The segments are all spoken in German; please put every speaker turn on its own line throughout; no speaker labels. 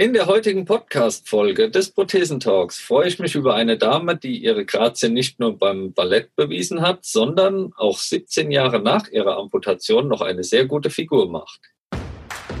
In der heutigen Podcast-Folge des Prothesentalks freue ich mich über eine Dame, die ihre Grazie nicht nur beim Ballett bewiesen hat, sondern auch 17 Jahre nach ihrer Amputation noch eine sehr gute Figur macht.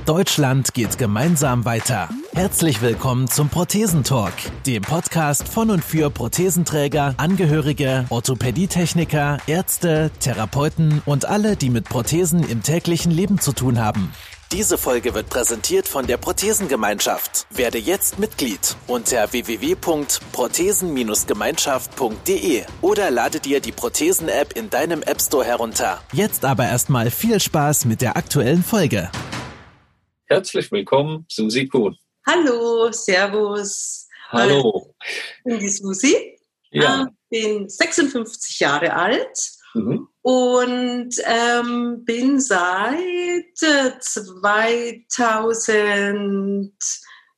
Deutschland geht gemeinsam weiter. Herzlich willkommen zum Prothesentalk, dem Podcast von und für Prothesenträger, Angehörige, Orthopädietechniker, Ärzte, Therapeuten und alle, die mit Prothesen im täglichen Leben zu tun haben. Diese Folge wird präsentiert von der Prothesengemeinschaft. Werde jetzt Mitglied unter www.prothesen-gemeinschaft.de oder lade dir die Prothesen-App in deinem App Store herunter. Jetzt aber erstmal viel Spaß mit der aktuellen Folge.
Herzlich willkommen, Susi Kuhn.
Hallo, Servus.
Hallo.
Ich bin die Susi.
Ja.
Ich bin 56 Jahre alt mhm. und ähm, bin seit 2000,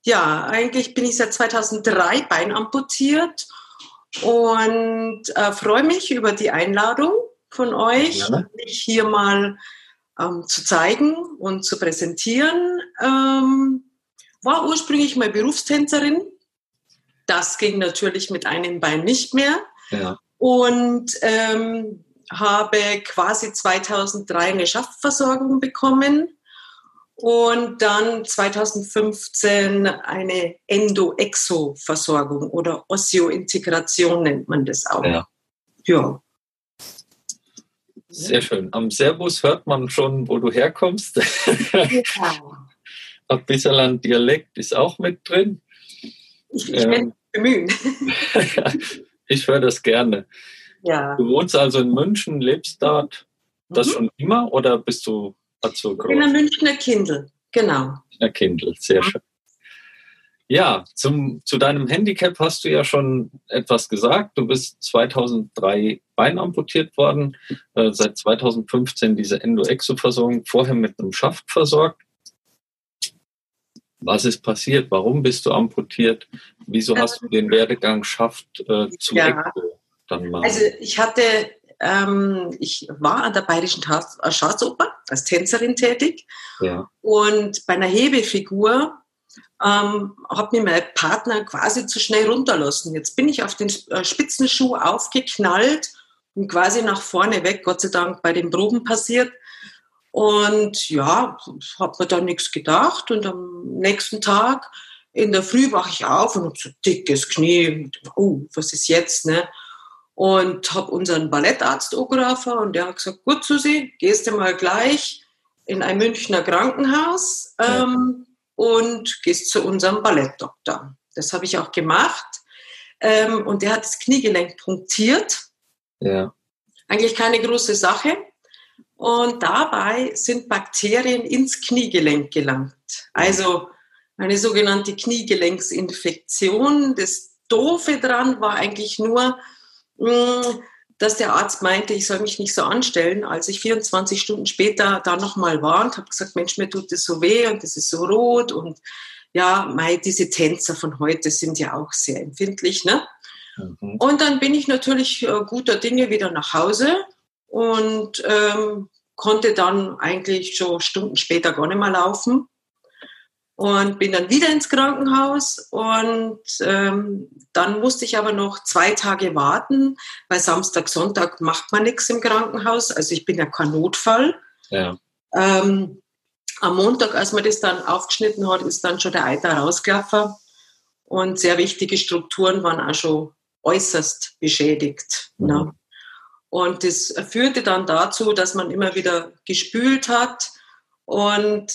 ja, eigentlich bin ich seit 2003 beinamputiert und äh, freue mich über die Einladung von euch, ja. mich hier mal ähm, zu zeigen und zu präsentieren. Ähm, war ursprünglich mal Berufstänzerin. Das ging natürlich mit einem Bein nicht mehr.
Ja.
Und ähm, habe quasi 2003 eine Schaftversorgung bekommen und dann 2015 eine Endo-Exo-Versorgung oder Osseo-Integration nennt man das auch.
Ja.
ja.
Sehr schön. Am Servus hört man schon, wo du herkommst. Ja. Ein bisschen Dialekt ist auch mit drin.
Ich, ich ähm, bemühen.
ich höre das gerne.
Ja.
Du wohnst also in München, lebst dort das mhm. schon immer oder bist du dazu
groß? In der Münchner Kindl, genau.
Münchner Kindl, sehr mhm. schön. Ja, zum, zu deinem Handicap hast du ja schon etwas gesagt. Du bist 2003 beinamputiert worden, äh, seit 2015 diese Endo-Exo-Versorgung, vorher mit einem Schaft versorgt. Was ist passiert? Warum bist du amputiert? Wieso hast du den Werdegang Schaft äh, zu ja. Exo
dann mal? Also ich hatte, ähm, ich war an der Bayerischen äh, Staatsoper als Tänzerin tätig
ja.
und bei einer Hebefigur ähm, hat mir mein Partner quasi zu schnell runterlassen. Jetzt bin ich auf den äh, Spitzenschuh aufgeknallt und quasi nach vorne weg, Gott sei Dank bei den Proben passiert. Und ja, habe mir dann nichts gedacht. Und am nächsten Tag in der Früh wache ich auf und habe so dickes Knie. Oh, was ist jetzt? Ne? Und habe unseren Ballettarzt angerufen und der hat gesagt, gut Susi, gehst du mal gleich in ein Münchner Krankenhaus. Ähm, und gehst zu unserem Ballettdoktor. Das habe ich auch gemacht. Ähm, und der hat das Kniegelenk punktiert.
Ja.
Eigentlich keine große Sache. Und dabei sind Bakterien ins Kniegelenk gelangt. Also eine sogenannte Kniegelenksinfektion. Das Doofe dran war eigentlich nur, dass der Arzt meinte, ich soll mich nicht so anstellen. Als ich 24 Stunden später da nochmal war und habe gesagt, Mensch, mir tut das so weh und das ist so rot und ja, mei, diese Tänzer von heute sind ja auch sehr empfindlich, ne? Mhm. Und dann bin ich natürlich äh, guter Dinge wieder nach Hause und ähm, konnte dann eigentlich schon Stunden später gar nicht mehr laufen und bin dann wieder ins Krankenhaus und ähm, dann musste ich aber noch zwei Tage warten, weil Samstag, Sonntag macht man nichts im Krankenhaus. Also ich bin ja kein Notfall.
Ja.
Ähm, am Montag, als man das dann aufgeschnitten hat, ist dann schon der Eiter rausgelaufen und sehr wichtige Strukturen waren auch schon äußerst beschädigt. Mhm. Ne? Und das führte dann dazu, dass man immer wieder gespült hat und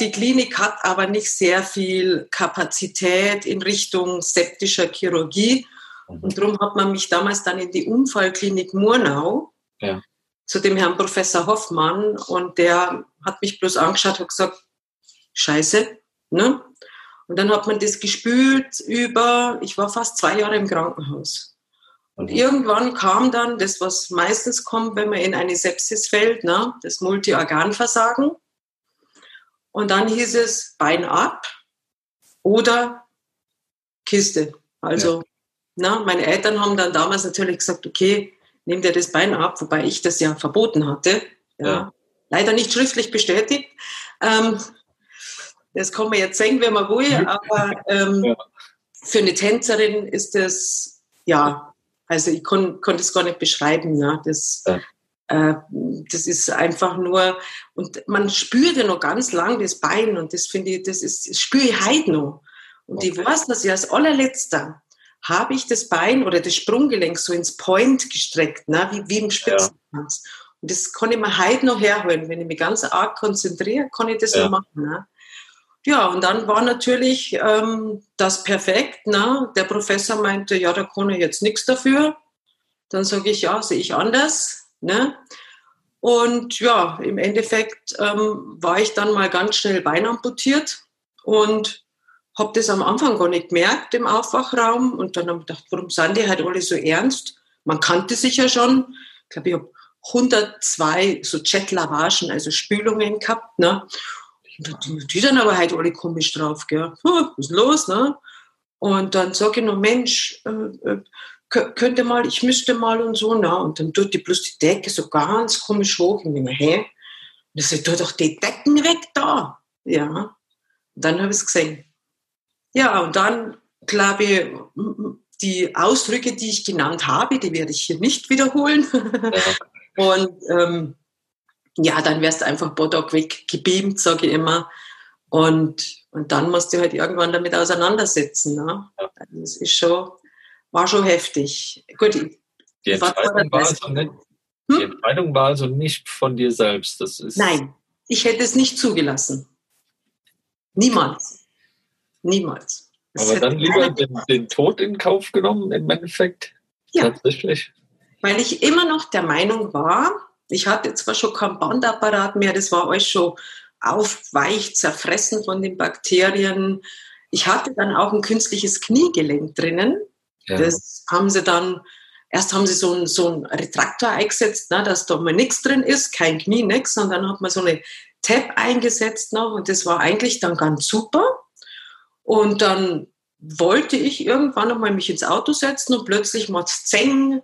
die Klinik hat aber nicht sehr viel Kapazität in Richtung septischer Chirurgie. Mhm. Und darum hat man mich damals dann in die Unfallklinik Murnau
ja.
zu dem Herrn Professor Hoffmann. Und der hat mich bloß angeschaut und gesagt, scheiße. Ne? Und dann hat man das gespült über, ich war fast zwei Jahre im Krankenhaus. Und mhm. irgendwann kam dann das, was meistens kommt, wenn man in eine Sepsis fällt, ne? das Multiorganversagen. Und dann hieß es Bein ab oder Kiste. Also, ja. na, meine Eltern haben dann damals natürlich gesagt, okay, nimm dir das Bein ab, wobei ich das ja verboten hatte. Ja. ja. Leider nicht schriftlich bestätigt. Ähm, das kann man jetzt sehen, wenn man will, aber ähm, ja. für eine Tänzerin ist das, ja, also ich konnte kon das gar nicht beschreiben. Ja. Das, ja. Äh, das ist einfach nur, und man spürt ja noch ganz lang das Bein und das finde ich, das ist, das spüre ich heute noch. Und okay. ich weiß, dass ich als allerletzter habe ich das Bein oder das Sprunggelenk so ins Point gestreckt, ne? wie, wie im Spitzentanz. Ja. Und das kann ich mir heute noch herholen. Wenn ich mich ganz arg konzentriere, kann ich das ja. noch machen. Ne? Ja, und dann war natürlich ähm, das perfekt. Ne? Der Professor meinte, ja, da kann ich jetzt nichts dafür. Dann sage ich, ja, sehe ich anders. Ne? Und ja, im Endeffekt ähm, war ich dann mal ganz schnell beinamputiert und habe das am Anfang gar nicht gemerkt im Aufwachraum. Und dann habe ich gedacht, warum sind die halt alle so ernst? Man kannte sich ja schon. Ich glaube, ich habe 102 so Jetlavagen, also Spülungen gehabt. Ne? Die, die sind aber halt alle komisch drauf, gell? was ist los, ne? Und dann sage ich noch, Mensch, äh, äh, könnte mal, ich müsste mal und so, na, und dann tut die bloß die Decke so ganz komisch hoch. Und ich mir, hä? Und ich tu doch die Decken weg da. Ja. Und dann habe ich es gesehen. Ja, und dann, glaube ich, die Ausdrücke, die ich genannt habe, die werde ich hier nicht wiederholen. Und ähm, ja, dann wärst du einfach Bodock weggebeamt, sage ich immer. Und, und dann musst du halt irgendwann damit auseinandersetzen. Ne? Das ist schon, war schon heftig. Gut,
die, Entscheidung war also nicht, hm? die Entscheidung war also nicht von dir selbst. Das ist
Nein, ich hätte es nicht zugelassen. Niemals. Niemals.
Das Aber dann lieber den, den, Tod in Kauf genommen, im Endeffekt?
Ja. Tatsächlich. Weil ich immer noch der Meinung war, ich hatte zwar schon keinen Bandapparat mehr, das war alles schon aufweich, zerfressen von den Bakterien. Ich hatte dann auch ein künstliches Kniegelenk drinnen. Ja. Das haben sie dann, erst haben sie so einen, so Retraktor eingesetzt, ne, dass da mal nichts drin ist, kein Knie, nichts, und dann hat man so eine Tab eingesetzt noch und das war eigentlich dann ganz super. Und dann wollte ich irgendwann einmal mich ins Auto setzen und plötzlich es Zeng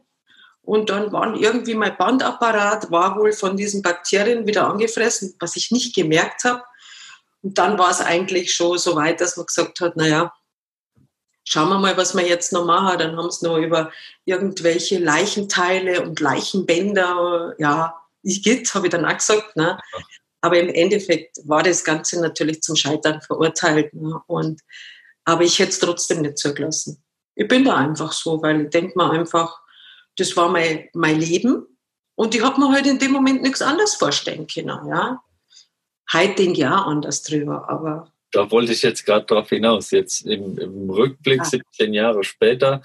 und dann waren irgendwie mein Bandapparat war wohl von diesen Bakterien wieder angefressen, was ich nicht gemerkt habe. Und dann war es eigentlich schon so weit, dass man gesagt hat, naja, schauen wir mal, was wir jetzt noch machen. Dann haben sie noch über irgendwelche Leichenteile und Leichenbänder, ja, ich geht, habe ich dann auch gesagt. Ne? Aber im Endeffekt war das Ganze natürlich zum Scheitern verurteilt. Ne? Und, aber ich hätte es trotzdem nicht zugelassen. Ich bin da einfach so, weil ich denke mir einfach, das war mein, mein Leben. Und ich habe mir halt in dem Moment nichts anderes vorstellen können. Ja? Heute denke ich auch anders drüber, aber.
Da wollte ich jetzt gerade drauf hinaus. Jetzt im, im Rückblick, ja. 17 Jahre später.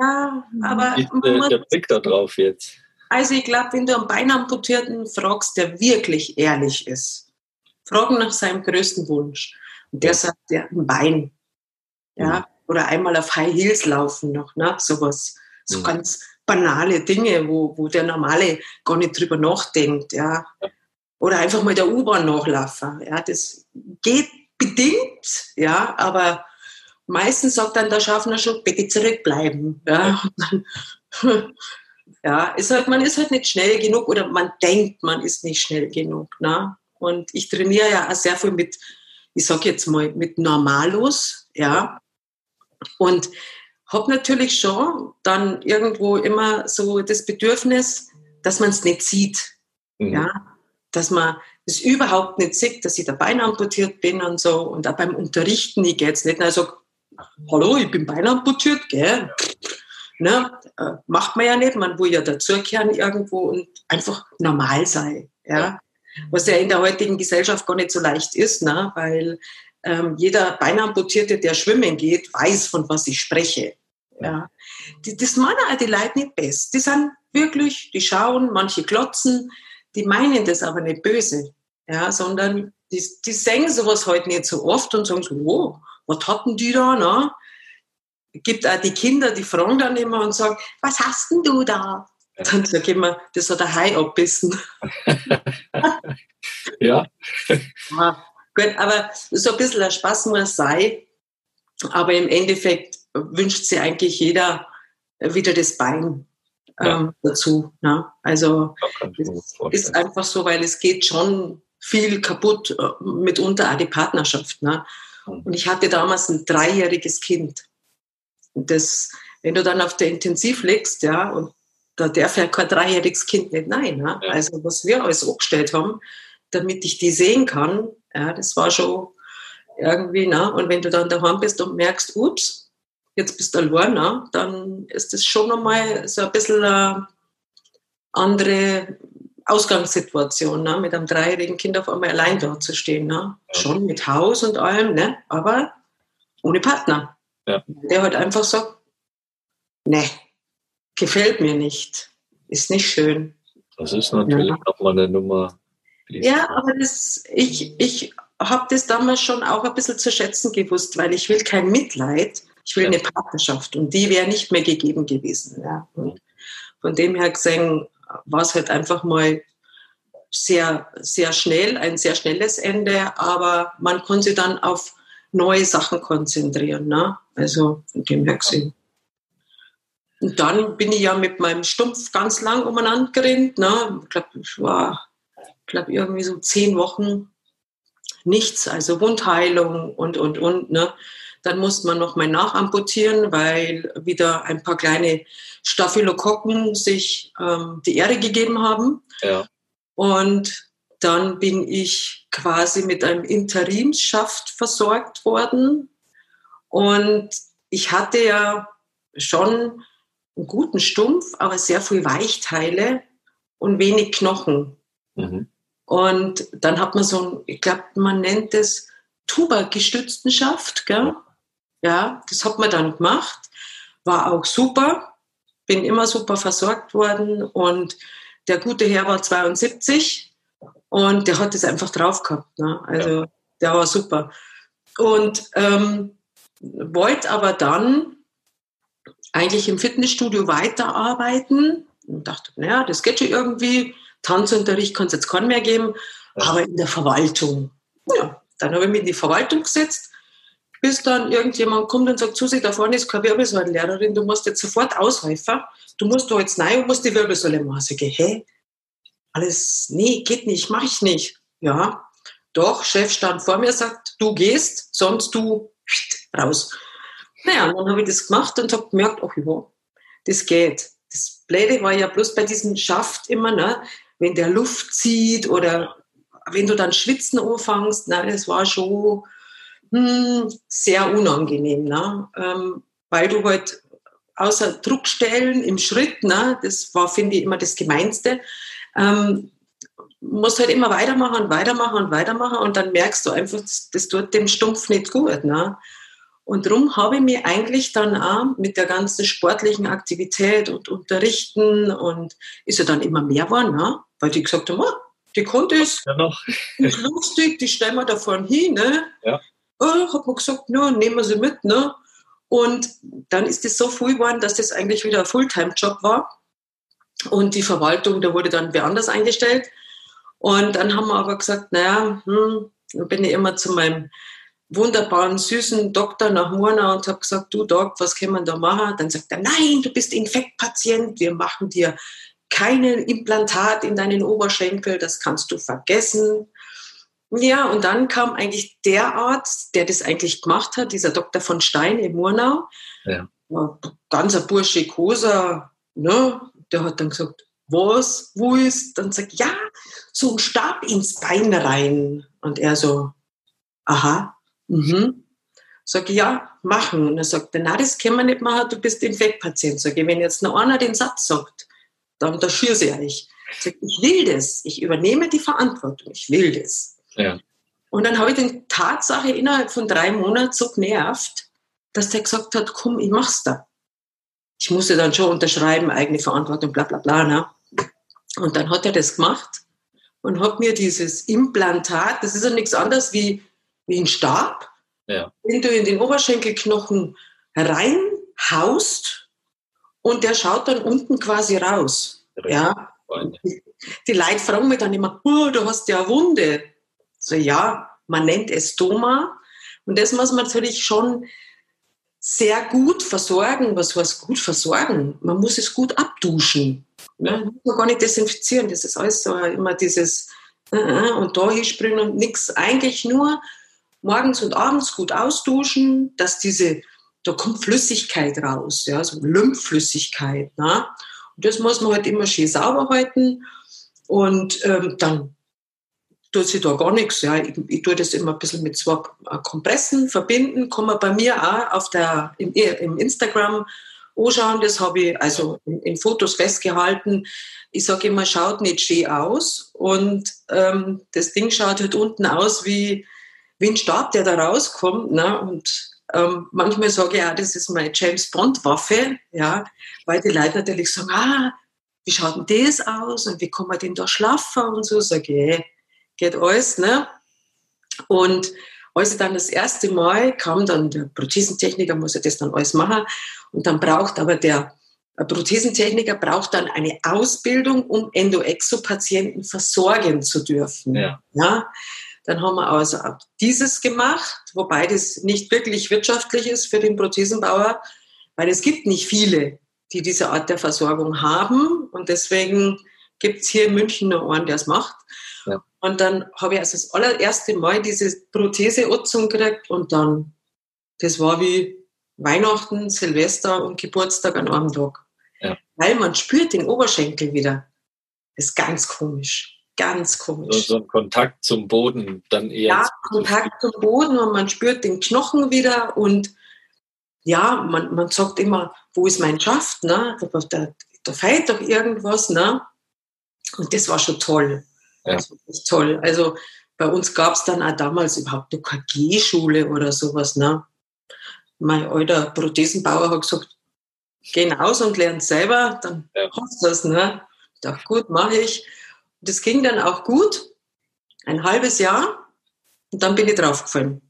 Ja, aber.
Ist der, der Blick da drauf jetzt?
Also, ich glaube, wenn du einen Beinamputierten fragst, der wirklich ehrlich ist, fragen nach seinem größten Wunsch. Und der ja. sagt, der ein Bein. Ja, mhm. oder einmal auf High Heels laufen noch, ne? sowas. So mhm. ganz banale Dinge, wo, wo der Normale gar nicht drüber nachdenkt, ja. Oder einfach mal der U-Bahn nachlaufen, ja. Das geht bedingt, ja, aber meistens sagt dann der Schaffner schon, bitte zurückbleiben, ja. ja, ist halt, man ist halt nicht schnell genug oder man denkt, man ist nicht schnell genug, ne. Und ich trainiere ja auch sehr viel mit, ich sag jetzt mal, mit Normalos, ja. Und habe natürlich schon dann irgendwo immer so das Bedürfnis, dass man es nicht sieht. Mhm. Ja? Dass man es überhaupt nicht sieht, dass ich da Bein amputiert bin und so. Und auch beim Unterrichten, ich gehe jetzt nicht also hallo, ich bin Bein amputiert, gell? Ne? Äh, macht man ja nicht, man will ja dazugehören irgendwo und einfach normal sein. Ja? Was ja in der heutigen Gesellschaft gar nicht so leicht ist, ne? weil ähm, jeder Beinamputierte, der schwimmen geht, weiß, von was ich spreche. Ja. Die, das meinen auch die Leute nicht best. Die sind wirklich, die schauen, manche glotzen, die meinen das aber nicht böse, ja, sondern die, die singen sowas heute halt nicht so oft und sagen so, oh, was hatten die da, ne? Gibt auch die Kinder, die fragen dann immer und sagen, was hast denn du da? Dann sage ich immer, das hat ein Hai abbissen.
ja.
ja. Gut, aber so ein bisschen ein Spaß muss sein. Aber im Endeffekt wünscht sich eigentlich jeder wieder das Bein ähm, ja. dazu. Ne? Also es ist einfach so, weil es geht schon viel kaputt, äh, mitunter auch die Partnerschaft. Ne? Mhm. Und ich hatte damals ein dreijähriges Kind. Und das, wenn du dann auf der Intensiv liegst, ja, und da darf ja kein dreijähriges Kind nicht nein. Ne? Ja. Also was wir alles angestellt haben, damit ich die sehen kann, ja, das war schon irgendwie, ne? Und wenn du dann daheim bist und merkst, ups, jetzt bist du allein, ne? dann ist das schon nochmal so ein bisschen eine andere Ausgangssituation, ne? mit einem dreijährigen Kind auf einmal allein da zu stehen. Ne? Ja. Schon mit Haus und allem, ne? aber ohne Partner. Ja. Der halt einfach sagt, ne, gefällt mir nicht, ist nicht schön.
Das ist natürlich ja. nochmal eine Nummer.
Ja, aber das, ich, ich habe das damals schon auch ein bisschen zu schätzen gewusst, weil ich will kein Mitleid, ich will ja. eine Partnerschaft und die wäre nicht mehr gegeben gewesen. Ja. Und von dem her gesehen war es halt einfach mal sehr, sehr schnell, ein sehr schnelles Ende, aber man konnte sich dann auf neue Sachen konzentrieren. Ne? Also von dem her gesehen. Und dann bin ich ja mit meinem Stumpf ganz lang umeinander gerannt. Ne? Ich glaube, ich war glaub, irgendwie so zehn Wochen nichts, also Wundheilung und, und, und. Ne? Dann musste man noch mal nachamputieren, weil wieder ein paar kleine Staphylokokken sich ähm, die Ehre gegeben haben. Ja. Und dann bin ich quasi mit einem Interimsschaft versorgt worden. Und ich hatte ja schon einen guten Stumpf, aber sehr viel Weichteile und wenig Knochen. Mhm. Und dann hat man so ein, ich glaube, man nennt es Tuba-gestützten Schaft, gell? Ja, das hat man dann gemacht. War auch super. Bin immer super versorgt worden. Und der gute Herr war 72 und der hat das einfach drauf gehabt. Ne? Also ja. der war super. Und ähm, wollte aber dann eigentlich im Fitnessstudio weiterarbeiten und dachte, naja, das geht schon irgendwie. Tanzunterricht kann es jetzt keinen mehr geben, aber in der Verwaltung. Ja, dann habe ich mich in die Verwaltung gesetzt, bis dann irgendjemand kommt und sagt, Susi, da vorne ist keine Wirbelsäulenlehrerin, du musst jetzt sofort aushelfen, du musst da jetzt rein und musst die Wirbelsäule machen. Ich sage, hä? Alles, nee, geht nicht, mach ich nicht. Ja, doch, Chef stand vor mir, sagt, du gehst, sonst du raus. Naja, dann habe ich das gemacht und habe gemerkt, ach ja, das geht. Das Blöde war ja bloß bei diesem Schaft immer, ne, wenn der Luft zieht oder wenn du dann schwitzen anfängst, ne, das war schon hm, sehr unangenehm, ne, ähm, weil du halt außer Druckstellen im Schritt, ne, das war, finde ich, immer das Gemeinste, ähm, musst halt immer weitermachen und weitermachen und weitermachen und dann merkst du einfach, das, das tut dem Stumpf nicht gut. Ne? Und darum habe ich mich eigentlich dann auch mit der ganzen sportlichen Aktivität und Unterrichten und ist ja dann immer mehr geworden, ne? weil die gesagt haben, oh, die konnte es, ja noch. ist lustig, die stellen wir da vorne hin. Ne? Ja. Oh, habe mir gesagt, no, nehmen wir sie mit. Ne? Und dann ist es so viel geworden, dass das eigentlich wieder ein Fulltime-Job war. Und die Verwaltung, da wurde dann wer anders eingestellt. Und dann haben wir aber gesagt, naja, hm, dann bin ich immer zu meinem wunderbaren, süßen Doktor nach Murnau und habe gesagt, du Doc, was kann man da machen? Dann sagt er, nein, du bist Infektpatient, wir machen dir keine Implantat in deinen Oberschenkel, das kannst du vergessen. Ja, und dann kam eigentlich der Arzt, der das eigentlich gemacht hat, dieser Dr. von Stein in Murnau. Ja. Ganzer Burschikoser, ne? Der hat dann gesagt, was, wo ist? Dann sagt, ja, so ein Stab ins Bein rein. Und er so, aha, Mhm. Sag ich, ja, machen. Und er sagt, na, das können wir nicht machen, du bist Infektpatient. Sag ich, wenn jetzt noch einer den Satz sagt, dann da schürse ich euch. Sag, ich will das, ich übernehme die Verantwortung, ich will das. Ja. Und dann habe ich den Tatsache innerhalb von drei Monaten so genervt, dass der gesagt hat, komm, ich mach's da. Ich musste dann schon unterschreiben, eigene Verantwortung, bla bla bla. Ne? Und dann hat er das gemacht und hat mir dieses Implantat, das ist ja nichts anderes wie wie ein Stab, ja. den du in den Oberschenkelknochen reinhaust und der schaut dann unten quasi raus. Ja. Die Leute fragen mich dann immer, oh, du hast ja eine Wunde. So, ja, man nennt es Stoma. Und das muss man natürlich schon sehr gut versorgen. Was heißt gut versorgen? Man muss es gut abduschen. Ja. Man muss gar nicht desinfizieren. Das ist alles so immer dieses und da hinspringen und nichts. Eigentlich nur morgens und abends gut ausduschen, dass diese, da kommt Flüssigkeit raus, ja, so Lymphflüssigkeit. Ne? Und das muss man halt immer schön sauber halten. Und ähm, dann tut sich da gar nichts. Ja. Ich, ich tue das immer ein bisschen mit zwei Kompressen verbinden. Kann man bei mir auch auf der, im, im Instagram anschauen. Das habe ich also in, in, Fotos festgehalten. Ich sage immer, schaut nicht schön aus. Und ähm, das Ding schaut halt unten aus wie, wie ein Stab, der da rauskommt. Ne? Und ähm, manchmal sage ich auch, das ist meine James Bond-Waffe, ja, weil die Leute natürlich sagen, ah, wie schaut denn das aus und wie kann man denn da schlafen und so. Sage ich, geht alles. Ne? Und als dann das erste Mal kam, dann der Prothesentechniker muss ja das dann alles machen und dann braucht aber der Prothesentechniker braucht dann eine Ausbildung, um Endoexo-Patienten versorgen zu dürfen. Ja. ja. Dann haben wir also auch dieses gemacht, wobei das nicht wirklich wirtschaftlich ist für den Prothesenbauer, weil es gibt nicht viele, die diese Art der Versorgung haben und deswegen gibt es hier in München nur einen, der es macht. Und dann habe ich also das allererste Mal diese Prothese gekriegt und dann, das war wie Weihnachten, Silvester und Geburtstag an einem Tag. Ja. Weil man spürt den Oberschenkel wieder. Das ist ganz komisch. Ganz komisch.
So, so ein Kontakt zum Boden dann eher.
Ja, Kontakt zum Boden und man spürt den Knochen wieder und ja, man, man sagt immer, wo ist mein Schaft? Ne? Da, da, da fehlt doch irgendwas. Ne? Und das war schon toll. Ja. Das ist toll. Also bei uns gab es dann auch damals überhaupt eine KG-Schule oder sowas. Ne? Mein alter Prothesenbauer hat gesagt, geh raus und lern selber, dann ja. hast du das. Ne? Ich dachte, gut, mache ich. Das ging dann auch gut, ein halbes Jahr, und dann bin ich draufgefallen.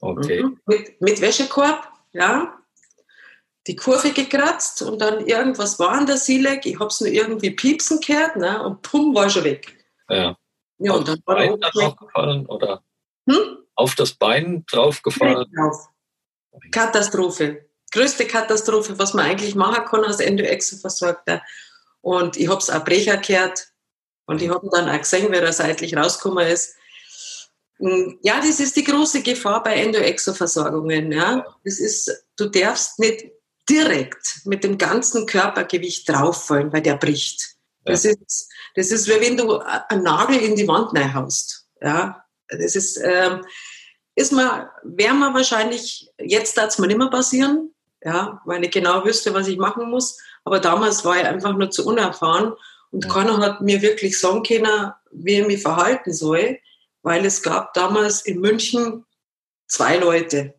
Okay.
Mhm. Mit, mit Wäschekorb, ja. Die Kurve gekratzt und dann irgendwas war an der Silek. Ich habe es nur irgendwie piepsen gehört ne? und pum, war schon weg.
Ja. Ja, und dann war Bein draufgefallen oder hm? auf das Bein draufgefallen? Drauf.
Katastrophe. Größte Katastrophe, was man eigentlich machen kann als Endoexo-Versorgter. Und ich habe es auch Brecher gehört und ich habe dann auch gesehen, wer da seitlich rausgekommen ist. Hm, ja, das ist die große Gefahr bei Endoexo-Versorgungen. Ja. Das ist, du darfst nicht direkt mit dem ganzen Körpergewicht drauffallen, weil der bricht. Das, ja. ist, das ist, wie wenn du einen Nagel in die Wand reinhaust. Ja, das ist, ähm, ist man, wäre man wahrscheinlich, jetzt darf es mir nicht mehr passieren, ja, weil ich genau wüsste, was ich machen muss. Aber damals war ich einfach nur zu unerfahren und ja. keiner hat mir wirklich sagen können, wie ich mich verhalten soll, weil es gab damals in München zwei Leute,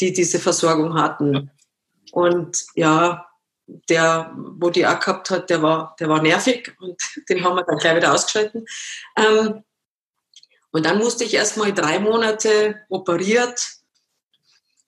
die diese Versorgung hatten. Und ja, der, wo die auch gehabt hat, der war, der war nervig und den haben wir dann gleich wieder ausgeschalten. Ähm, und dann musste ich erst mal drei Monate operiert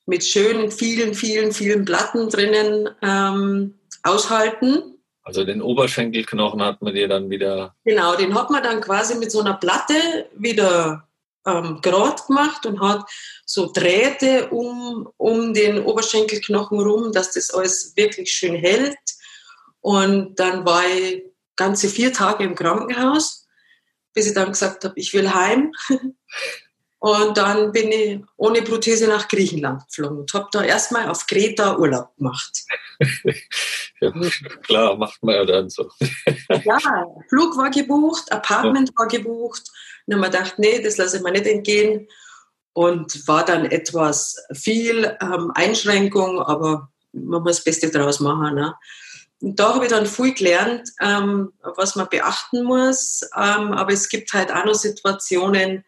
mit schönen, vielen, vielen, vielen Platten drinnen ähm, aushalten.
Also den Oberschenkelknochen hat man dir dann wieder.
Genau, den hat man dann quasi mit so einer Platte wieder ähm, gerade gemacht und hat so Drähte um, um den Oberschenkelknochen rum, dass das alles wirklich schön hält. Und dann war ich ganze vier Tage im Krankenhaus, bis ich dann gesagt habe, ich will heim. Und dann bin ich ohne Prothese nach Griechenland geflogen und habe da erstmal auf Kreta Urlaub gemacht.
ja, klar, macht man ja dann so.
ja, Flug war gebucht, Apartment ja. war gebucht. Und dann habe ich gedacht, nee, das lasse ich mir nicht entgehen. Und war dann etwas viel ähm, Einschränkung, aber man muss das Beste daraus machen. Ne? Und da habe ich dann viel gelernt, ähm, was man beachten muss. Ähm, aber es gibt halt auch noch Situationen,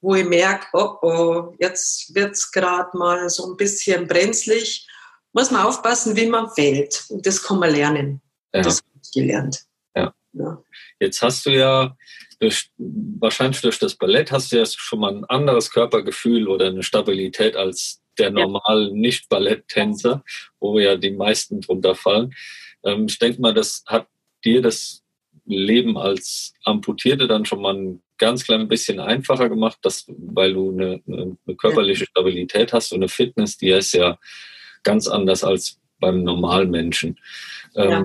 wo ich merke, oh, oh, jetzt wird es gerade mal so ein bisschen brenzlig. Muss man aufpassen, wie man fällt. Und das kann man lernen. Ja. Das habe ich gelernt.
Ja. Jetzt hast du ja durch, wahrscheinlich durch das Ballett hast du ja schon mal ein anderes Körpergefühl oder eine Stabilität als der normale. Nicht-Balletttänzer, wo ja die meisten drunter fallen. Ähm, ich denke mal, das hat dir das Leben als Amputierte dann schon mal ein ganz klein bisschen einfacher gemacht, dass, weil du eine, eine körperliche Stabilität hast und eine Fitness, die ist ja ganz anders als beim normalen Menschen. Ähm, ja.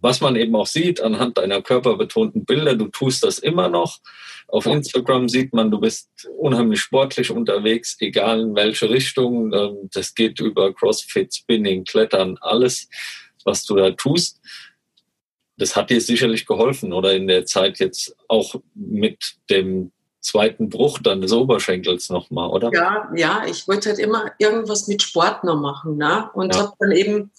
Was man eben auch sieht anhand deiner körperbetonten Bilder, du tust das immer noch. Auf Instagram sieht man, du bist unheimlich sportlich unterwegs, egal in welche Richtung. Ähm, das geht über CrossFit, Spinning, Klettern, alles, was du da tust. Das hat dir sicherlich geholfen oder in der Zeit jetzt auch mit dem zweiten Bruch dann des Oberschenkels nochmal, oder?
Ja, ja, ich wollte halt immer irgendwas mit Sport noch machen ne? und ja. habe dann eben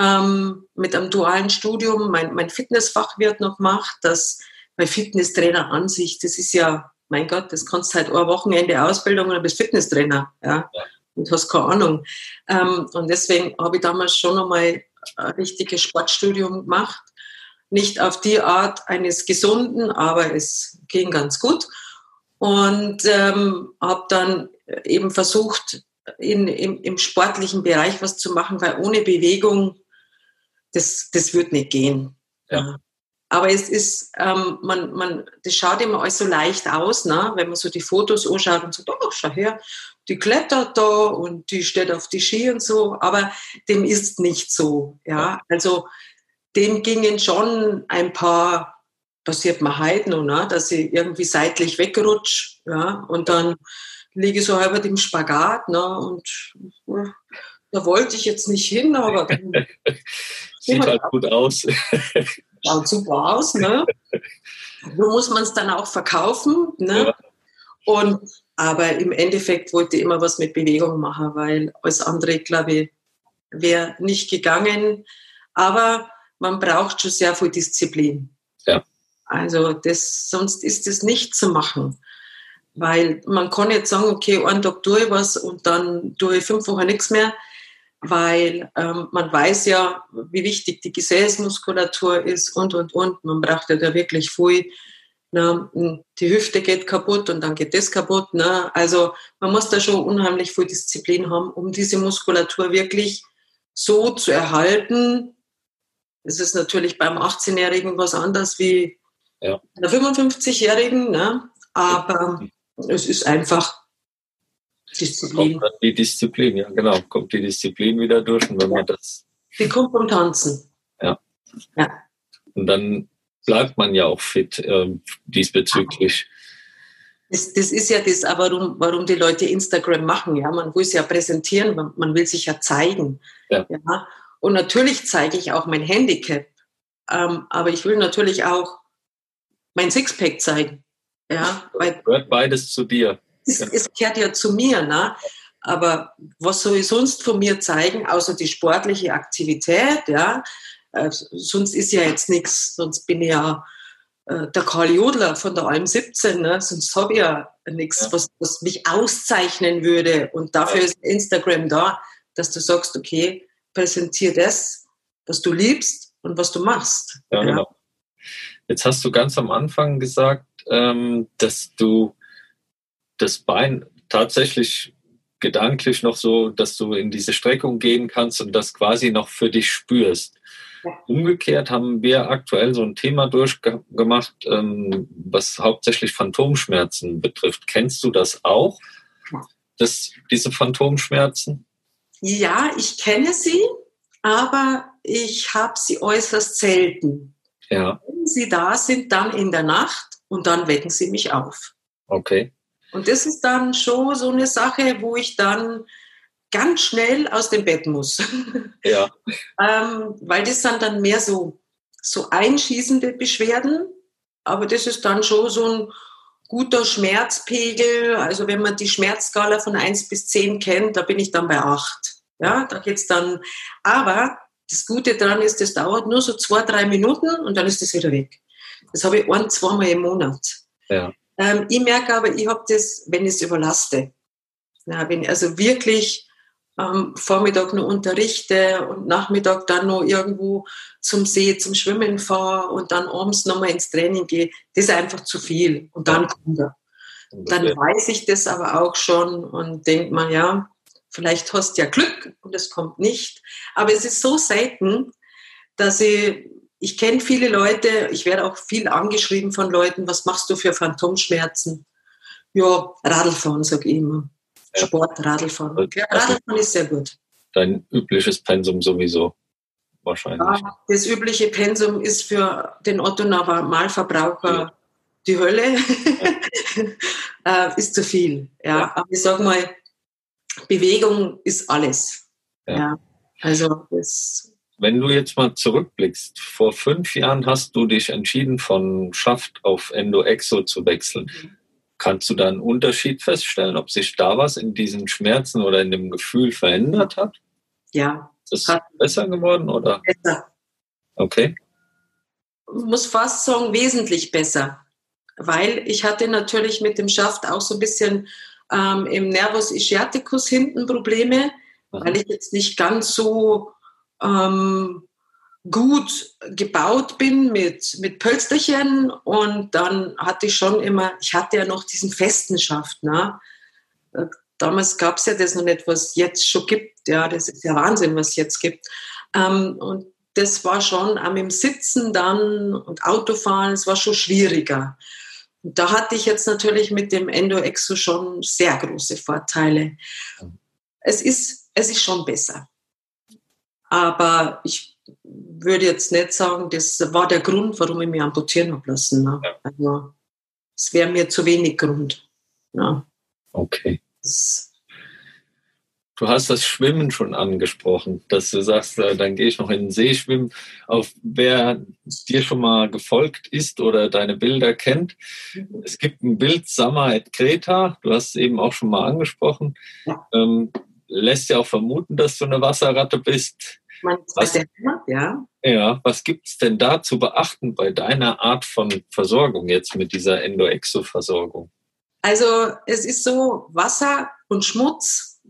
ähm, mit einem dualen Studium mein, mein Fitnessfachwirt noch gemacht, das bei Fitnesstrainer an sich, das ist ja, mein Gott, das kannst halt ein Wochenende Ausbildung und dann bist Fitnesstrainer, ja, ja. und hast keine Ahnung. Ähm, und deswegen habe ich damals schon nochmal ein richtiges Sportstudium gemacht. Nicht auf die Art eines Gesunden, aber es ging ganz gut und ähm, habe dann eben versucht, in, im, im, sportlichen Bereich was zu machen, weil ohne Bewegung, das, das wird nicht gehen. Ja. Aber es ist, ähm, man, man, das schaut immer alles so leicht aus, ne? wenn man so die Fotos anschaut und sagt, oh, schau her, die klettert da und die steht auf die Ski und so, aber dem ist nicht so. Ja, also dem gingen schon ein paar passiert mir heute noch, ne? dass ich irgendwie seitlich wegrutsche ja? und dann liege ich so halb im Spagat ne? und da wollte ich jetzt nicht hin, aber
sieht halt gut aus.
Schaut super aus, ne? So muss man es dann auch verkaufen, ne? Ja. Und aber im Endeffekt wollte ich immer was mit Bewegung machen, weil alles andere, glaube ich, wäre nicht gegangen. Aber man braucht schon sehr viel Disziplin.
Ja.
Also das, sonst ist das nicht zu machen. Weil man kann jetzt sagen, okay, einen Tag tue ich was und dann tue ich fünf Wochen nichts mehr, weil ähm, man weiß ja, wie wichtig die Gesäßmuskulatur ist und, und, und. Man braucht ja da wirklich viel. Ne? Die Hüfte geht kaputt und dann geht das kaputt. Ne? Also man muss da schon unheimlich viel Disziplin haben, um diese Muskulatur wirklich so zu erhalten. Es ist natürlich beim 18-Jährigen was anderes wie ja. einer 55-Jährigen, ne? aber es ist einfach
Disziplin. Kommt die Disziplin, ja genau, kommt die Disziplin wieder durch und wenn man das...
Die kommt vom Tanzen.
Ja. ja. Und dann bleibt man ja auch fit äh, diesbezüglich.
Das, das, ist ja das, warum, warum die Leute Instagram machen. Ja? Man will es ja präsentieren, man, man will sich ja zeigen. Ja. ja? Und natürlich zeige ich auch mein Handicap. Ähm, aber ich will natürlich auch mein Sixpack zeigen. Ja,
weil gehört beides zu dir.
Es, es gehört ja zu mir, ne? Aber was soll ich sonst von mir zeigen, außer die sportliche Aktivität, ja? Äh, sonst ist ja jetzt nichts, sonst bin ich ja äh, der Karl Jodler von der Alm 17, ne? sonst habe ich ja nichts, was, was mich auszeichnen würde. Und dafür ist Instagram da, dass du sagst, okay, präsentiere das, was du liebst und was du machst.
Ja, ja. genau. Jetzt hast du ganz am Anfang gesagt, ähm, dass du das Bein tatsächlich gedanklich noch so, dass du in diese Streckung gehen kannst und das quasi noch für dich spürst. Umgekehrt haben wir aktuell so ein Thema durchgemacht, ähm, was hauptsächlich Phantomschmerzen betrifft. Kennst du das auch, das, diese Phantomschmerzen?
Ja, ich kenne sie, aber ich habe sie äußerst selten.
Ja.
Wenn sie da sind, dann in der Nacht und dann wecken sie mich auf.
Okay.
Und das ist dann schon so eine Sache, wo ich dann ganz schnell aus dem Bett muss.
Ja.
ähm, weil das sind dann mehr so, so einschießende Beschwerden, aber das ist dann schon so ein guter Schmerzpegel. Also wenn man die Schmerzskala von 1 bis 10 kennt, da bin ich dann bei 8. Ja, da geht's dann. Aber das Gute daran ist, das dauert nur so zwei, drei Minuten und dann ist das wieder weg. Das habe ich ein, zweimal im Monat.
Ja.
Ähm, ich merke aber, ich habe das, wenn ich es überlaste. Ja, wenn ich also wirklich am Vormittag noch unterrichte und Nachmittag dann noch irgendwo zum See, zum Schwimmen fahre und dann abends nochmal ins Training gehe, das ist einfach zu viel. Und dann kommt er. Dann weiß ich das aber auch schon und denke mal, ja, Vielleicht hast du ja Glück und es kommt nicht. Aber es ist so selten, dass ich, ich kenne viele Leute, ich werde auch viel angeschrieben von Leuten, was machst du für Phantomschmerzen? Ja, Radlfahren, sage ich immer. Sport, Radlfahren. Ja, Radlfahren ist sehr gut.
Dein übliches Pensum sowieso. wahrscheinlich.
Ja, das übliche Pensum ist für den Otto Normalverbraucher ja. die Hölle. Ja. äh, ist zu viel. Ja. Aber ich sage mal, Bewegung ist alles. Ja. Also das
wenn du jetzt mal zurückblickst, vor fünf Jahren hast du dich entschieden, von Schaft auf Endo-Exo zu wechseln. Mhm. Kannst du da einen Unterschied feststellen, ob sich da was in diesen Schmerzen oder in dem Gefühl verändert hat?
Ja.
Ist es besser geworden oder?
Besser.
Okay.
Ich muss fast sagen, wesentlich besser. Weil ich hatte natürlich mit dem Schaft auch so ein bisschen ähm, im Nervus ischiaticus hinten Probleme, Aha. weil ich jetzt nicht ganz so ähm, gut gebaut bin mit, mit Pölsterchen und dann hatte ich schon immer, ich hatte ja noch diesen festen Schaft. Ne? Damals gab es ja das noch nicht, was es jetzt schon gibt. Ja, das ist ja Wahnsinn, was es jetzt gibt. Ähm, und das war schon am im Sitzen dann und Autofahren, es war schon schwieriger. Und da hatte ich jetzt natürlich mit dem Endo-Exo schon sehr große Vorteile. Es ist, es ist schon besser. Aber ich würde jetzt nicht sagen, das war der Grund, warum ich mich amputieren habe lassen. Ne? Ja. Also, es wäre mir zu wenig Grund. Ja.
Okay. Das du hast das Schwimmen schon angesprochen, dass du sagst, äh, dann gehe ich noch in den See schwimmen. Auf wer dir schon mal gefolgt ist oder deine Bilder kennt, mhm. es gibt ein Bild Summer at Kreta, du hast es eben auch schon mal angesprochen. Ja. Ähm, lässt ja auch vermuten, dass du eine Wasserratte bist.
Was, ja.
Ja, was gibt es denn da zu beachten bei deiner Art von Versorgung jetzt mit dieser Endo-Exo-Versorgung?
Also es ist so, Wasser und Schmutz,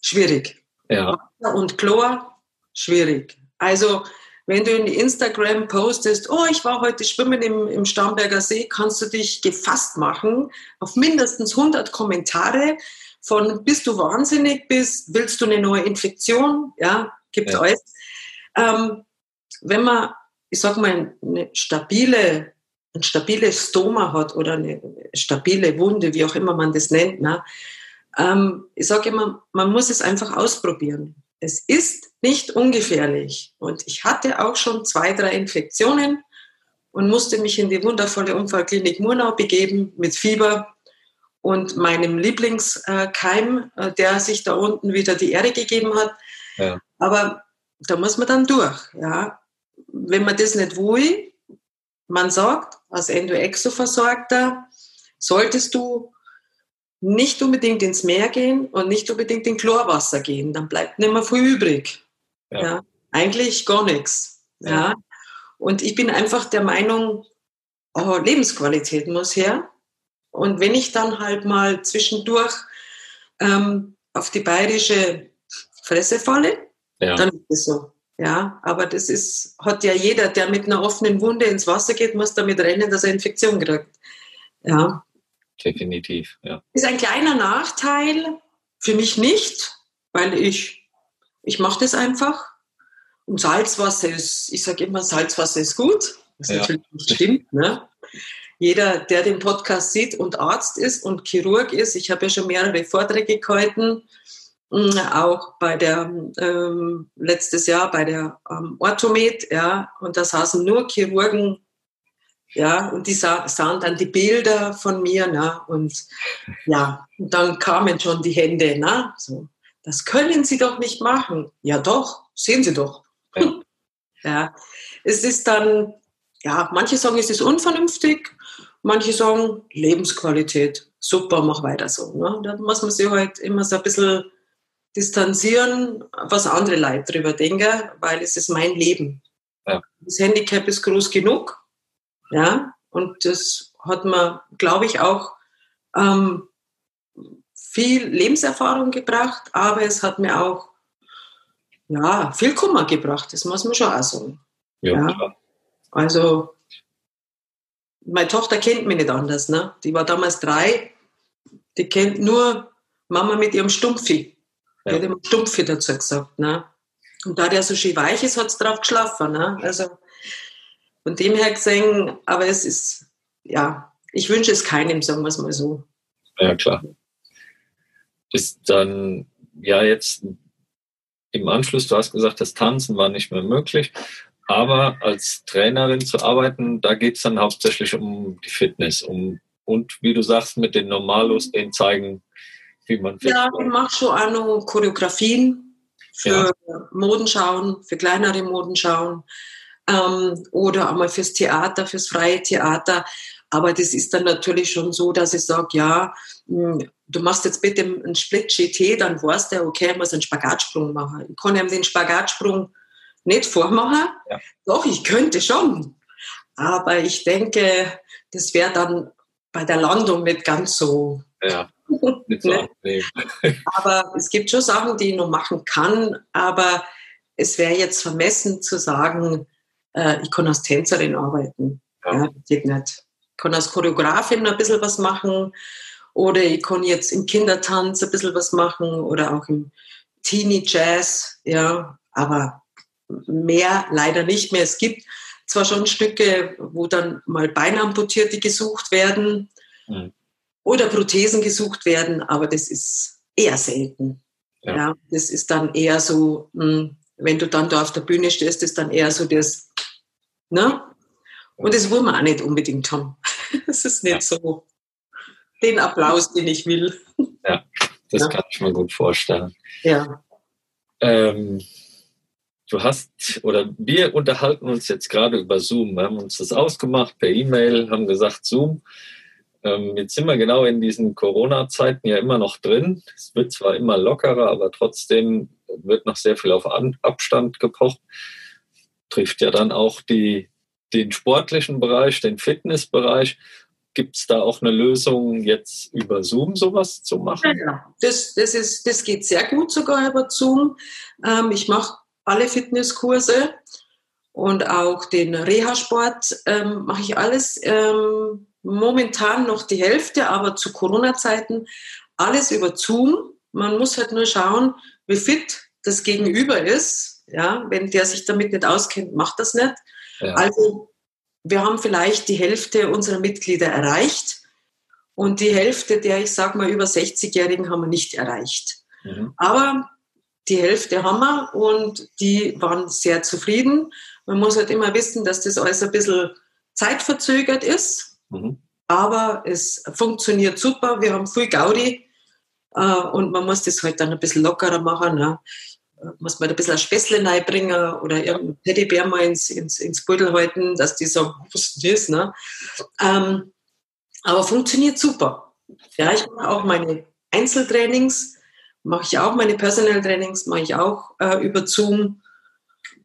schwierig.
Ja.
Wasser und Chlor, schwierig. Also wenn du in Instagram postest, oh, ich war heute schwimmen im, im Starnberger See, kannst du dich gefasst machen auf mindestens 100 Kommentare von bist du wahnsinnig bis willst du eine neue Infektion, ja, gibt ja. alles. Ähm, wenn man, ich sag mal, eine stabile, ein stabiles Stoma hat oder eine stabile Wunde, wie auch immer man das nennt, ne, ähm, ich sage immer, man muss es einfach ausprobieren. Es ist nicht ungefährlich. Und ich hatte auch schon zwei, drei Infektionen und musste mich in die wundervolle Unfallklinik Murnau begeben mit Fieber und meinem Lieblingskeim, äh, der sich da unten wieder die Ehre gegeben hat. Ja. Aber da muss man dann durch. Ja. Wenn man das nicht will, man sagt, als Endo-Exo-Versorgter, solltest du nicht unbedingt ins Meer gehen und nicht unbedingt in Chlorwasser gehen. Dann bleibt nicht mehr viel übrig. Ja. ja. Eigentlich gar nichts. Ja. ja. Und ich bin einfach der Meinung, oh, Lebensqualität muss her. Und wenn ich dann halt mal zwischendurch ähm, auf die bayerische Fresse falle, ja. dann ist es so. Ja, aber das ist, hat ja jeder, der mit einer offenen Wunde ins Wasser geht, muss damit rennen, dass er Infektion kriegt. Ja.
Definitiv, ja.
Ist ein kleiner Nachteil, für mich nicht, weil ich, ich mache das einfach. Und Salzwasser ist, ich sage immer, Salzwasser ist gut. Was ja. natürlich nicht stimmt. Ne? jeder, der den Podcast sieht und Arzt ist und Chirurg ist, ich habe ja schon mehrere Vorträge gehalten, auch bei der ähm, letztes Jahr bei der ähm, Orthomed, ja, und da saßen nur Chirurgen, ja, und die sah, sahen dann die Bilder von mir, na, und ja, und dann kamen schon die Hände, na, so, das können Sie doch nicht machen. Ja, doch, sehen Sie doch. Ja, ja. es ist dann, ja, manche sagen, es ist unvernünftig, Manche sagen Lebensqualität, super, mach weiter so. Ne? Da muss man sich halt immer so ein bisschen distanzieren, was andere Leute drüber denken, weil es ist mein Leben. Ja. Das Handicap ist groß genug, ja, und das hat mir, glaube ich, auch ähm, viel Lebenserfahrung gebracht, aber es hat mir auch ja, viel Kummer gebracht, das muss man schon auch sagen. Ja, ja. Also meine Tochter kennt mich nicht anders. Ne? Die war damals drei. Die kennt nur Mama mit ihrem Stumpfi. Ja. Die hat immer Stumpfi dazu gesagt. Ne? Und da der so schön weich ist, hat es drauf geschlafen. Ne? Also von dem her gesehen, aber es ist, ja, ich wünsche es keinem, sagen wir es mal so.
Ja, klar. Ist dann, ja, jetzt im Anschluss, du hast gesagt, das Tanzen war nicht mehr möglich, aber als Trainerin zu arbeiten, da geht es dann hauptsächlich um die Fitness, um und wie du sagst, mit den Normalos, denen zeigen, wie man
Ja, ich mache schon auch noch Choreografien für ja. Modenschauen, für kleinere Modenschauen ähm, oder einmal fürs Theater, fürs freie Theater. Aber das ist dann natürlich schon so, dass ich sage, ja, hm, du machst jetzt bitte einen Split GT, dann weißt du, okay, ich muss einen Spagatsprung machen. Ich kann ihm den Spagatsprung nicht vormachen. Ja. Doch, ich könnte schon. Aber ich denke, das wäre dann bei der Landung nicht ganz so.
Ja, nicht so
ne? Aber es gibt schon Sachen, die ich noch machen kann. Aber es wäre jetzt vermessen zu sagen, äh, ich kann als Tänzerin arbeiten. Ja. ja. geht nicht. Ich kann als Choreografin ein bisschen was machen oder ich kann jetzt im Kindertanz ein bisschen was machen oder auch im Teenie Jazz, ja, aber mehr leider nicht mehr. Es gibt zwar schon Stücke, wo dann mal Beinamputierte gesucht werden mhm. Oder Prothesen gesucht werden, aber das ist eher selten. Ja. ja das ist dann eher so, hm, wenn du dann da auf der Bühne stehst, ist dann eher so das, ne? Und das wollen wir auch nicht unbedingt haben. Das ist nicht ja. so den Applaus, den ich will.
Ja, das ja. kann ich mir gut vorstellen.
Ja.
Ähm, du hast, oder wir unterhalten uns jetzt gerade über Zoom. Wir haben uns das ausgemacht per E-Mail, haben gesagt, Zoom. Ähm, jetzt sind wir genau in diesen Corona-Zeiten ja immer noch drin. Es wird zwar immer lockerer, aber trotzdem wird noch sehr viel auf Abstand gepocht. Trifft ja dann auch die, den sportlichen Bereich, den Fitnessbereich. Gibt es da auch eine Lösung, jetzt über Zoom sowas zu machen?
Ja, das, das, ist, das geht sehr gut sogar über Zoom. Ähm, ich mache alle Fitnesskurse und auch den Reha-Sport ähm, mache ich alles. Ähm, momentan noch die Hälfte, aber zu Corona-Zeiten alles über Zoom. Man muss halt nur schauen, wie fit das Gegenüber ist. Ja, wenn der sich damit nicht auskennt, macht das nicht. Ja. Also wir haben vielleicht die Hälfte unserer Mitglieder erreicht und die Hälfte der, ich sage mal, über 60-Jährigen haben wir nicht erreicht. Mhm. Aber die Hälfte haben wir und die waren sehr zufrieden. Man muss halt immer wissen, dass das alles ein bisschen zeitverzögert ist, mhm. aber es funktioniert super. Wir haben viel Gaudi äh, und man muss das halt dann ein bisschen lockerer machen. Ne? Muss man ein bisschen ein Späßle reinbringen oder irgendein Teddybär mal ins, ins, ins Beutel halten, dass die sagen, was ist das? Ne? Ähm, aber funktioniert super. Ja, ich mache auch meine Einzeltrainings mache ich auch meine Personal Trainings, mache ich auch äh, über Zoom.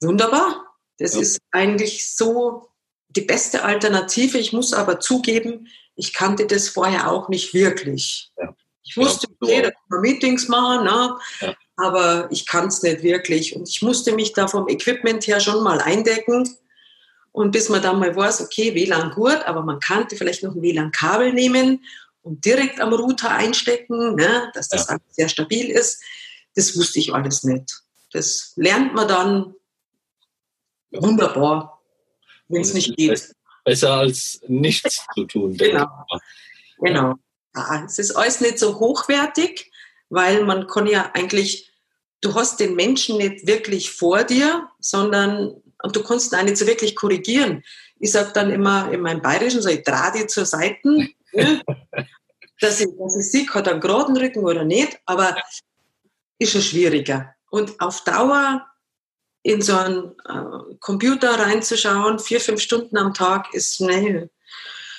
Wunderbar. Das ja. ist eigentlich so die beste Alternative. Ich muss aber zugeben, ich kannte das vorher auch nicht wirklich. Ja. Ich wusste, okay, da kann man Meetings machen, ne? Ja. aber ich kann es nicht wirklich. Und ich musste mich da vom Equipment her schon mal eindecken. Und bis man dann mal weiß, okay, WLAN gut, aber man kannte vielleicht noch ein WLAN-Kabel nehmen und direkt am Router einstecken, ne, dass das ja. sehr stabil ist. Das wusste ich alles nicht. Das lernt man dann wunderbar, wenn es nicht geht.
Besser als nichts zu tun.
Genau. genau. Ja, es ist alles nicht so hochwertig, weil man kann ja eigentlich, du hast den Menschen nicht wirklich vor dir, sondern und du kannst ihn auch nicht so wirklich korrigieren. Ich sage dann immer in meinem Bayerischen, so ich drehe die zur Seite dass ich, dass ich sehe, hat einen geraden Rücken oder nicht, aber ist schon schwieriger. Und auf Dauer in so einen äh, Computer reinzuschauen, vier, fünf Stunden am Tag, ist schnell.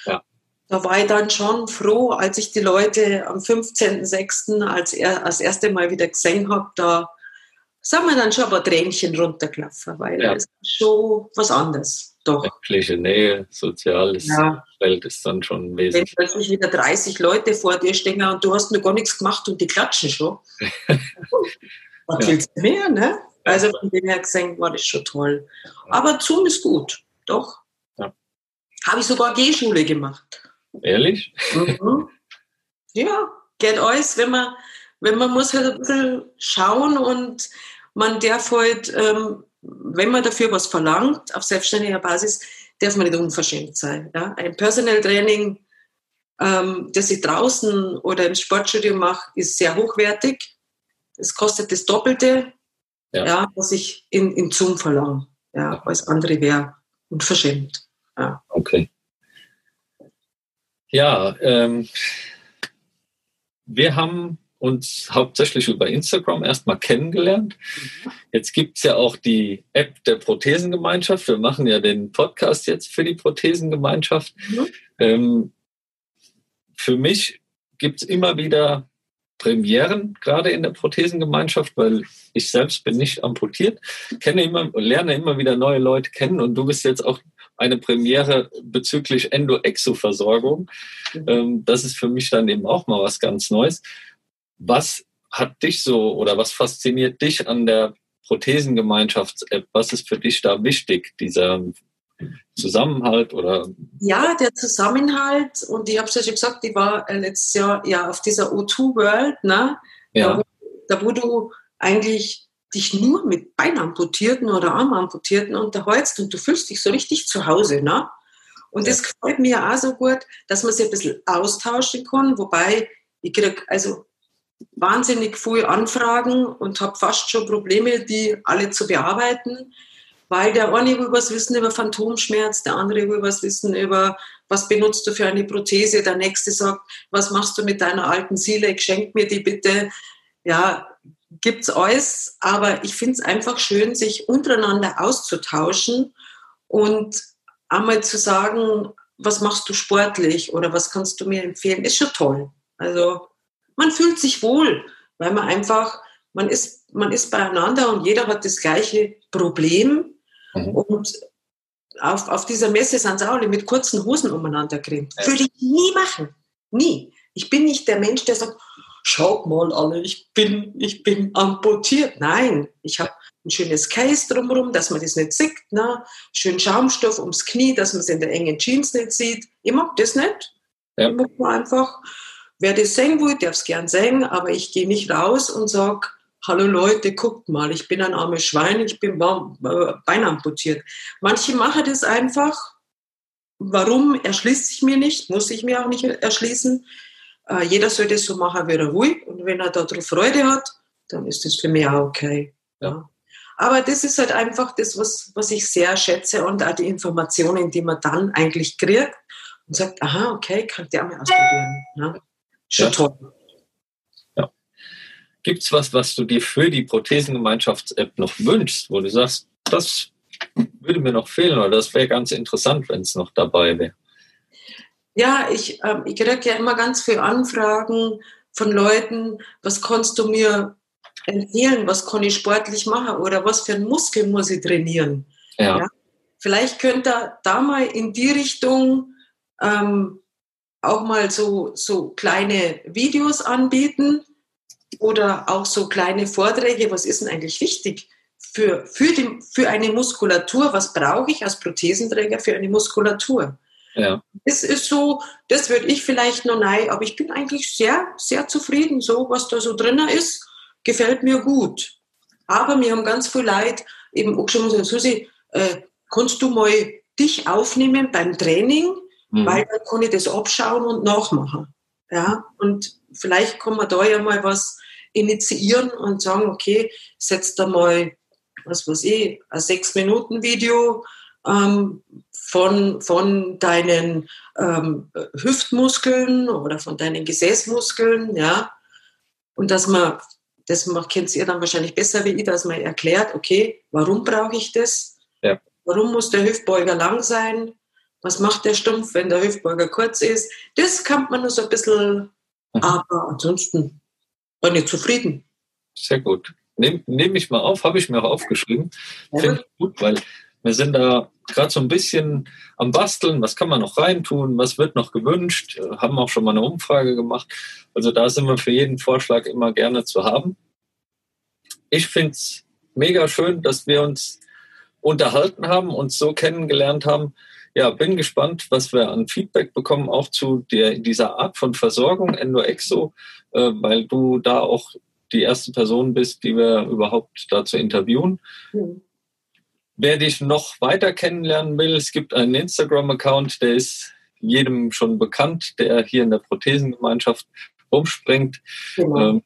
Ja. Da war ich dann schon froh, als ich die Leute am 15.06. als, er, als erste Mal wieder gesehen habe, da sagen wir dann schon ein paar Tränchen runtergelaufen, weil ja. es ist schon was anderes. Doch.
Menschliche Nähe, soziales ja. Feld ist dann schon wesentlich.
Wenn plötzlich wieder 30 Leute vor dir stehen und du hast noch gar nichts gemacht und die klatschen schon. Was ja. willst du mehr, ne? Also von dem her gesehen war das schon toll. Aber Zoom ist gut, doch. Ja. Habe ich sogar G-Schule gemacht.
Ehrlich?
Mhm. Ja, geht alles, wenn man, wenn man muss halt ein bisschen schauen und man darf halt ähm, wenn man dafür was verlangt, auf selbstständiger Basis, darf man nicht unverschämt sein. Ja? Ein Personal Training, ähm, das ich draußen oder im Sportstudio mache, ist sehr hochwertig. Es kostet das Doppelte. Ja. ja was ich in, in Zoom verlange. Ja, alles andere wäre unverschämt. Ja.
Okay. Ja, ähm, wir haben uns hauptsächlich über Instagram erstmal kennengelernt. Jetzt gibt es ja auch die App der Prothesengemeinschaft. Wir machen ja den Podcast jetzt für die Prothesengemeinschaft. Mhm. Ähm, für mich gibt es immer wieder Premieren, gerade in der Prothesengemeinschaft, weil ich selbst bin nicht amputiert, kenne immer, lerne immer wieder neue Leute kennen und du bist jetzt auch eine Premiere bezüglich Endo-Exo-Versorgung. Mhm. Ähm, das ist für mich dann eben auch mal was ganz Neues. Was hat dich so oder was fasziniert dich an der Prothesengemeinschafts-App? Was ist für dich da wichtig, dieser Zusammenhalt oder?
Ja, der Zusammenhalt und ich habe es ja schon gesagt, ich war äh, letztes Jahr ja auf dieser O2 World, ne? Ja. Da, wo, da wo du eigentlich dich nur mit Beinamputierten oder Armamputierten unterhältst und du fühlst dich so richtig zu Hause, ne? Und ja. das gefällt mir auch so gut, dass man sich ein bisschen austauschen kann, wobei ich kriege also wahnsinnig viele Anfragen und habe fast schon Probleme, die alle zu bearbeiten weil der eine will was wissen über Phantomschmerz, der andere will was wissen über, was benutzt du für eine Prothese, der nächste sagt, was machst du mit deiner alten Seele, schenk mir die bitte. Ja, gibt's alles, aber ich finde es einfach schön, sich untereinander auszutauschen und einmal zu sagen, was machst du sportlich oder was kannst du mir empfehlen, ist schon toll. Also man fühlt sich wohl, weil man einfach, man ist, man ist beieinander und jeder hat das gleiche Problem Mhm. Und auf, auf dieser Messe sind sie alle mit kurzen Hosen umeinander gerannt. Ja. Würde ich nie machen. Nie. Ich bin nicht der Mensch, der sagt, schaut mal alle, ich bin, ich bin amputiert. Nein, ich habe ein schönes Case drumherum, dass man das nicht sieht. Ne? Schön Schaumstoff ums Knie, dass man es in der engen Jeans nicht sieht. Ich mag das nicht. Ja. Ich mag einfach, wer das sehen will, darf es gern sehen, aber ich gehe nicht raus und sage, hallo Leute, guckt mal, ich bin ein armes Schwein, ich bin beinamputiert. Manche machen das einfach. Warum erschließt sich mir nicht, muss ich mir auch nicht erschließen. Äh, jeder soll das so machen, wie er will. Und wenn er darauf Freude hat, dann ist das für mich auch okay. Ja. Aber das ist halt einfach das, was, was ich sehr schätze und auch die Informationen, die man dann eigentlich kriegt und sagt, aha, okay, kann auch mal ausprobieren. Ja. Schon ja. toll.
Gibt es was, was du dir für die Prothesengemeinschafts-App noch wünschst, wo du sagst, das würde mir noch fehlen oder das wäre ganz interessant, wenn es noch dabei wäre?
Ja, ich, äh, ich kriege ja immer ganz viele Anfragen von Leuten, was kannst du mir empfehlen, was kann ich sportlich machen oder was für einen Muskel muss ich trainieren. Ja. ja? Vielleicht könnt ihr da mal in die Richtung ähm, auch mal so, so kleine Videos anbieten, oder auch so kleine Vorträge, was ist denn eigentlich wichtig für, für, die, für eine Muskulatur? Was brauche ich als Prothesenträger für eine Muskulatur? Ja. Das ist so, das würde ich vielleicht noch nein, aber ich bin eigentlich sehr, sehr zufrieden. So, was da so drin ist, gefällt mir gut. Aber mir haben ganz viel Leid eben auch schon gesagt, Susi, äh, kannst du mal dich aufnehmen beim Training, mhm. weil dann kann ich das abschauen und nachmachen. Ja, und vielleicht kann man da ja mal was initiieren und sagen, okay, setz da mal, was weiß ich, ein Sechs-Minuten-Video ähm, von, von deinen ähm, Hüftmuskeln oder von deinen Gesäßmuskeln, ja. Und dass man, das kennt ihr dann wahrscheinlich besser wie ich, dass man erklärt, okay, warum brauche ich das? Ja. Warum muss der Hüftbeuger lang sein? Was macht der Stumpf, wenn der Hüftbeuger kurz ist? Das kann man nur so ein bisschen, mhm. aber ansonsten bin ich zufrieden.
Sehr gut. Nehme nehm ich mal auf, habe ich mir auch aufgeschrieben. Ja. Finde ich gut, weil wir sind da gerade so ein bisschen am Basteln. Was kann man noch reintun? Was wird noch gewünscht? Äh, haben auch schon mal eine Umfrage gemacht. Also da sind wir für jeden Vorschlag immer gerne zu haben. Ich finde es mega schön, dass wir uns unterhalten haben, uns so kennengelernt haben ja, bin gespannt, was wir an Feedback bekommen, auch zu der, dieser Art von Versorgung Endo-Exo, äh, weil du da auch die erste Person bist, die wir überhaupt dazu interviewen. Mhm. Wer dich noch weiter kennenlernen will, es gibt einen Instagram-Account, der ist jedem schon bekannt, der hier in der Prothesengemeinschaft rumspringt. Genau. Ähm,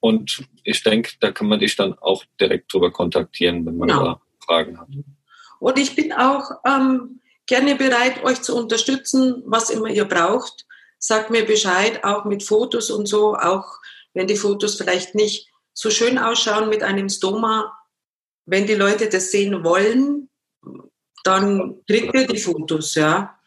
Und ich denke, da kann man dich dann auch direkt drüber kontaktieren, wenn man genau. da Fragen hat.
Und ich bin auch ähm, gerne bereit, euch zu unterstützen, was immer ihr braucht. Sagt mir Bescheid, auch mit Fotos und so, auch wenn die Fotos vielleicht nicht so schön ausschauen mit einem Stoma. Wenn die Leute das sehen wollen, dann kriegt ihr die Fotos, ja.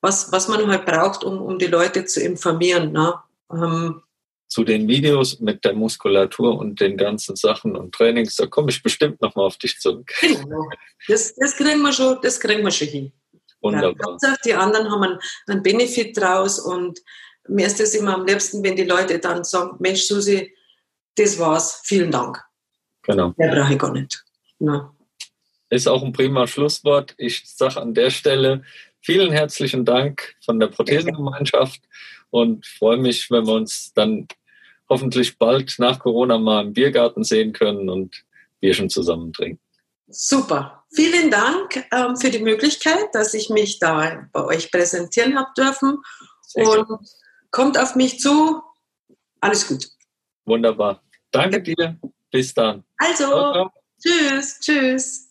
Was, was man halt braucht, um, um die Leute zu informieren. Ne? Ähm,
zu den Videos mit der Muskulatur und den ganzen Sachen und Trainings, da komme ich bestimmt nochmal auf dich zurück.
Genau. Das, das, kriegen wir schon, das kriegen wir schon hin. Wunderbar. Ja, die anderen haben einen, einen Benefit draus und mir ist das immer am liebsten, wenn die Leute dann sagen, Mensch, Susi, das war's, vielen Dank.
Genau.
Mehr brauche ich gar nicht. Na.
Ist auch ein prima Schlusswort. Ich sage an der Stelle vielen herzlichen Dank von der Prothesengemeinschaft und freue mich, wenn wir uns dann hoffentlich bald nach Corona mal im Biergarten sehen können und Bierchen zusammen trinken.
Super. Vielen Dank ähm, für die Möglichkeit, dass ich mich da bei euch präsentieren habe dürfen. Sehr und gut. kommt auf mich zu. Alles gut.
Wunderbar. Danke dir. Bis dann.
Also, ciao, ciao. tschüss, tschüss.